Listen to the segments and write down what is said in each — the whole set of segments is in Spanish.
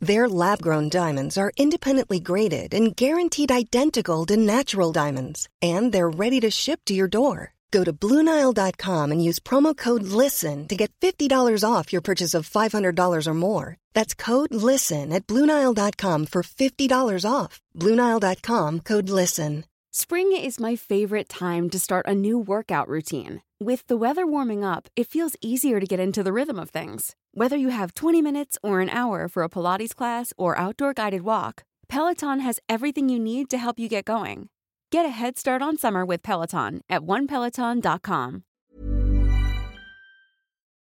Their lab grown diamonds are independently graded and guaranteed identical to natural diamonds, and they're ready to ship to your door. Go to Bluenile.com and use promo code LISTEN to get $50 off your purchase of $500 or more. That's code LISTEN at Bluenile.com for $50 off. Bluenile.com code LISTEN. Spring is my favorite time to start a new workout routine. With the weather warming up, it feels easier to get into the rhythm of things. Whether you have 20 minutes or an hour for a Pilates class or outdoor guided walk, Peloton has everything you need to help you get going. Get a head start on summer with Peloton at onepeloton.com.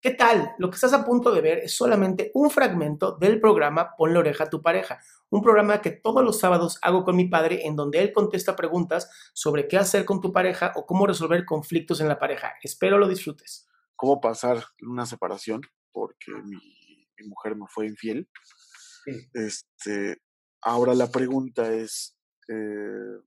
¿Qué tal? Lo que estás a punto de ver es solamente un fragmento del programa Pon la oreja a tu pareja, un programa que todos los sábados hago con mi padre en donde él contesta preguntas sobre qué hacer con tu pareja o cómo resolver conflictos en la pareja. Espero lo disfrutes. ¿Cómo pasar una separación? Porque mi, mi mujer me fue infiel. Sí. Este, ahora la pregunta es, eh,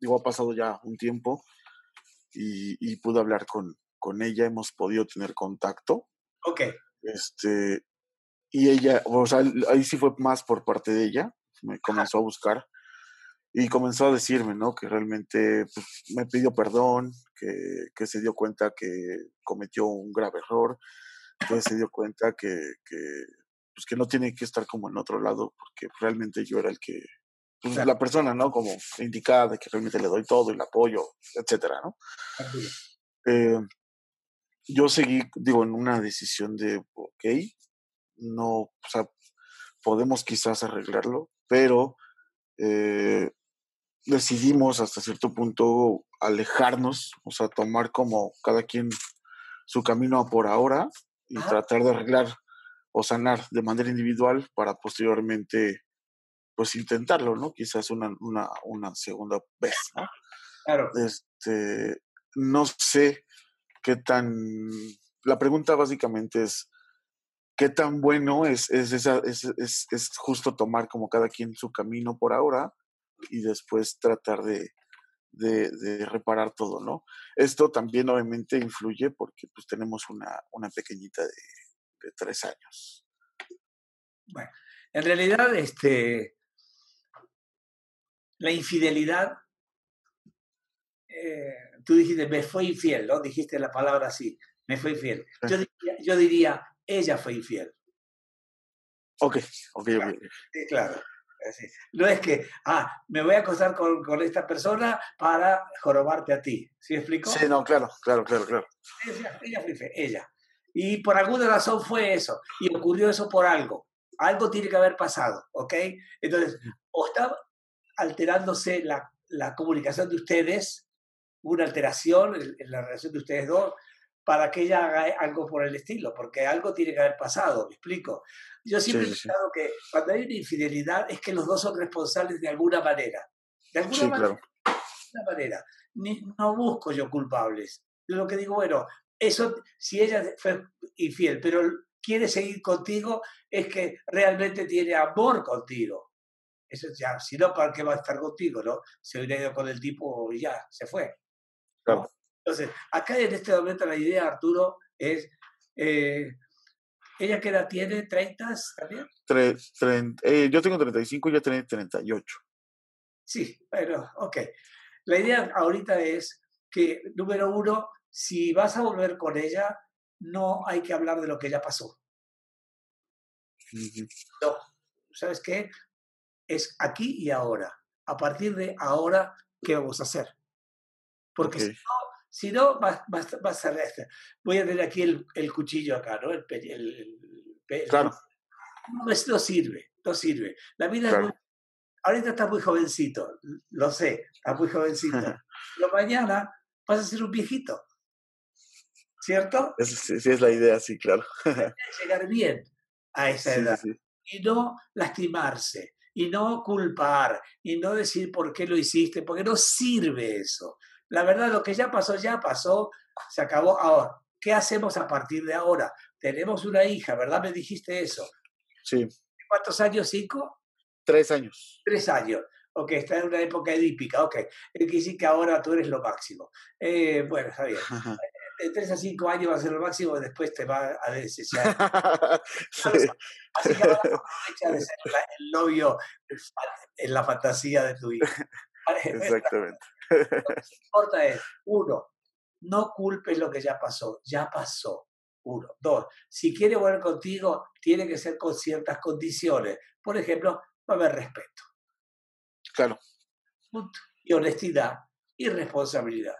digo, ha pasado ya un tiempo y, y pude hablar con, con ella, hemos podido tener contacto. Ok. Este, y ella, o sea, ahí sí fue más por parte de ella, me comenzó a buscar y comenzó a decirme, ¿no? Que realmente pues, me pidió perdón, que, que se dio cuenta que cometió un grave error, que se dio cuenta que, que, pues, que no tiene que estar como en otro lado, porque realmente yo era el que, pues, la persona, ¿no? Como indicada, que realmente le doy todo, el apoyo, etcétera, ¿no? Eh, yo seguí, digo, en una decisión de, ok, no, o sea, podemos quizás arreglarlo, pero eh, decidimos hasta cierto punto alejarnos, o sea, tomar como cada quien su camino a por ahora y Ajá. tratar de arreglar o sanar de manera individual para posteriormente, pues intentarlo, ¿no? Quizás una, una, una segunda vez, ¿no? Claro. este, no sé qué tan, la pregunta básicamente es, ¿qué tan bueno es, es, esa, es, es, es justo tomar como cada quien su camino por ahora y después tratar de, de, de reparar todo, ¿no? Esto también obviamente influye porque pues tenemos una, una pequeñita de, de tres años. Bueno, en realidad, este, la infidelidad, eh, tú dijiste, me fue infiel, ¿no? Dijiste la palabra así, me fue infiel. Yo diría, yo diría, ella fue infiel. Ok, ok, ok. Sí, claro. Así. No es que, ah, me voy a acostar con, con esta persona para jorobarte a ti. ¿Sí me explico? Sí, no, claro, claro, claro, claro. Ella, ella fue infiel, ella. Y por alguna razón fue eso. Y ocurrió eso por algo. Algo tiene que haber pasado, ¿ok? Entonces, o está alterándose la, la comunicación de ustedes, una alteración en, en la relación de ustedes dos, para que ella haga algo por el estilo, porque algo tiene que haber pasado, ¿me explico? Yo siempre Sí, he sí, sí. pensado que cuando hay una infidelidad es que los dos son responsables de alguna manera. De alguna Sí, manera claro. de alguna manera. Ni- no busco yo culpables. Yo lo que digo, bueno, eso, si ella fue infiel, pero quiere seguir contigo, es que realmente tiene amor contigo. Eso ya, si no, ¿para qué va a estar contigo? ¿no? Se hubiera ido con el tipo y ya, se fue. Claro. Entonces, acá en este momento la idea, Arturo, es, eh, ¿ella qué edad tiene? ¿30 también? Tre- tren- eh, yo tengo 35 y ella tiene 38. Sí, bueno, ok. La idea ahorita es que, número uno, si vas a volver con ella, no hay que hablar de lo que ya pasó. Ujú. No, ¿sabes qué? Es aquí y ahora. A partir de ahora, ¿qué vamos a hacer? Porque Ok. si no, si no va, va a estar- va a este. Voy a tener aquí el, el cuchillo acá, ¿no? El, el- Claro. No, es- no sirve, no sirve. La vida es Claro. muy- Ahorita estás muy jovencito, lo sé, estás muy jovencito. Pero mañana vas a ser un viejito. ¿Cierto? Esa sí, sí es la idea, sí, claro. Llegar bien a esa sí, edad sí. y no lastimarse. y no culpar y no decir por qué lo hiciste, porque no sirve eso. La verdad, lo que ya pasó, ya pasó, se acabó. Ahora, ¿qué hacemos a partir de ahora? Tenemos una hija, ¿verdad? Me dijiste eso. Sí. ¿Cuántos años? ¿Cinco? Tres años. Tres años. Ok, está en una época edípica. Ok, es decir que ahora tú eres lo máximo. Eh, bueno, está bien. De tres a cinco años va a ser lo máximo después te va a desear. Así que ahora aprovecha de ser el novio en la fantasía de tu hija. Exactamente. Lo que importa es, uno, no culpes lo que ya pasó, ya pasó. Uno. Dos, si quiere volver contigo, tiene que ser con ciertas condiciones. Por ejemplo, va a haber respeto. Claro. Y honestidad y responsabilidad.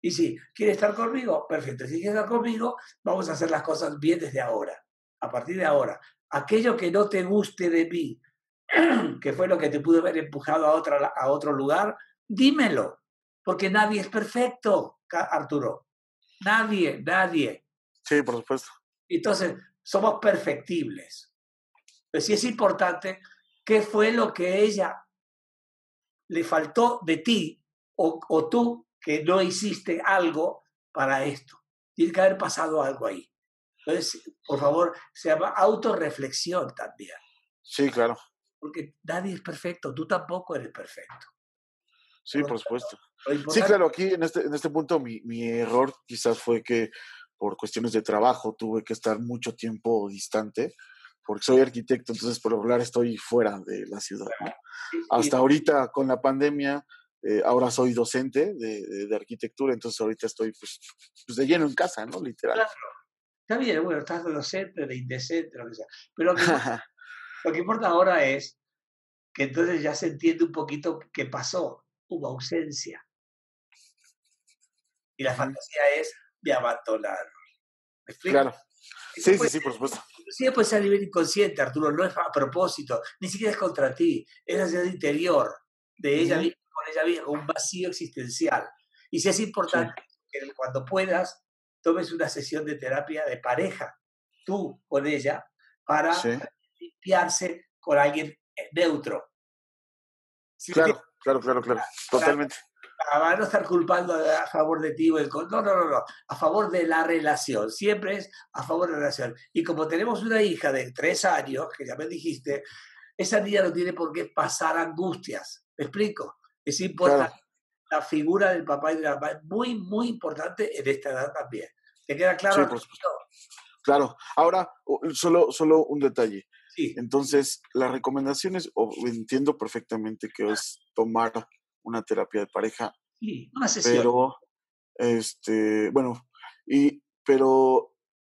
Y si quiere estar conmigo, perfecto. Si quiere estar conmigo, vamos a hacer las cosas bien desde ahora. A partir de ahora. Aquello que no te guste de mí, que fue lo que te pudo haber empujado a, otra, a otro lugar, dímelo. Porque nadie es perfecto, Arturo. Nadie, nadie. Sí, por supuesto. Entonces, somos perfectibles. Pero sí es importante qué fue lo que ella le faltó de ti o, o tú que no hiciste algo para esto. Tiene que haber pasado algo ahí. Entonces, por favor, se llama autorreflexión también. Sí, claro. Porque nadie es perfecto, tú tampoco eres perfecto. Sí, por supuesto. Sí, claro, aquí en este, en este punto mi, mi error quizás fue que por cuestiones de trabajo tuve que estar mucho tiempo distante, porque soy arquitecto, entonces por hablar estoy fuera de la ciudad. Hasta ahorita con la pandemia, eh, ahora soy docente de, de, arquitectura, entonces ahorita estoy pues, pues, de lleno en casa, ¿no? Literal. Claro. Está bien, bueno, estás de docente, de indecente, lo que sea. Pero lo que, importa ahora es que entonces ya se entiende un poquito qué pasó. Hubo ausencia. Y la fantasía es, me abandonaron. ¿Me explico? Claro. Sí, sí, sí, por supuesto. Sí, puede ser a nivel inconsciente, Arturo, no es a propósito, ni siquiera es contra ti, es la ciudad interior de ella misma, con ella misma, un vacío existencial. Y si es importante que cuando puedas, tomes una sesión de terapia de pareja, tú con ella, para limpiarse con alguien eh, neutro. claro, claro, claro, claro, totalmente a no estar culpando a favor de ti o el no, no, no, no, a favor de la relación, siempre es a favor de la relación. Y como tenemos una hija de tres años, que ya me dijiste, esa niña no tiene por qué pasar angustias, ¿me explico? Es importante. La figura del papá y de la mamá es muy, muy importante en esta edad también. ¿Te queda claro? Sí, claro. Ahora, solo, solo un detalle. Sí. Entonces, las recomendaciones, entiendo perfectamente que es tomar una terapia de pareja. Sí, una sesión. Pero, este, bueno, y, pero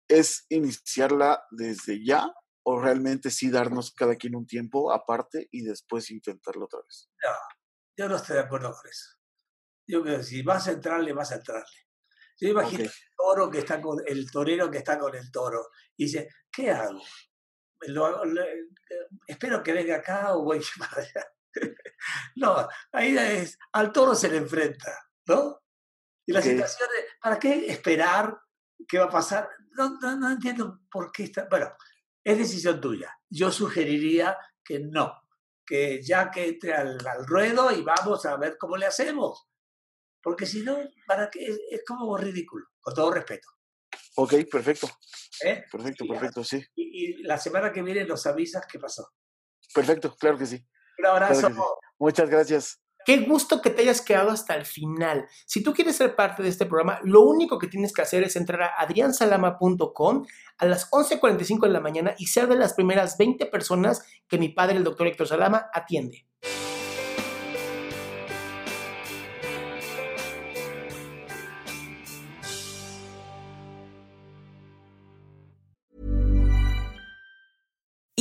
es iniciarla desde ya o realmente sí darnos cada quien un tiempo aparte y después intentarlo otra vez. No, yo no estoy de acuerdo con eso. Yo creo que si vas a entrarle, vas a entrarle. Yo imagino el toro que está con el torero que está con el toro y dice, ¿qué hago? Espero que venga acá o voy para allá. no, ahí es, al toro se le enfrenta, ¿no? Y la situación de, ¿para qué esperar qué va a pasar? No, no, entiendo por qué está. Bueno, es decisión tuya. Yo sugeriría que no, que ya que entre al, ruedo y vamos a ver cómo le hacemos. Porque si no, ¿para qué? Es, como ridículo, con todo respeto. Ok, perfecto. ¿Eh? Perfecto, perfecto, sí. Y, y, la semana que viene nos avisas qué pasó. Perfecto, claro que sí. Un abrazo. Muchas gracias. Qué gusto que te hayas quedado hasta el final. Si tú quieres ser parte de este programa, lo único que tienes que hacer es entrar a adriansalama.com a las 11.45 de la mañana y ser de las primeras 20 personas que mi padre, el doctor Héctor Salama, atiende.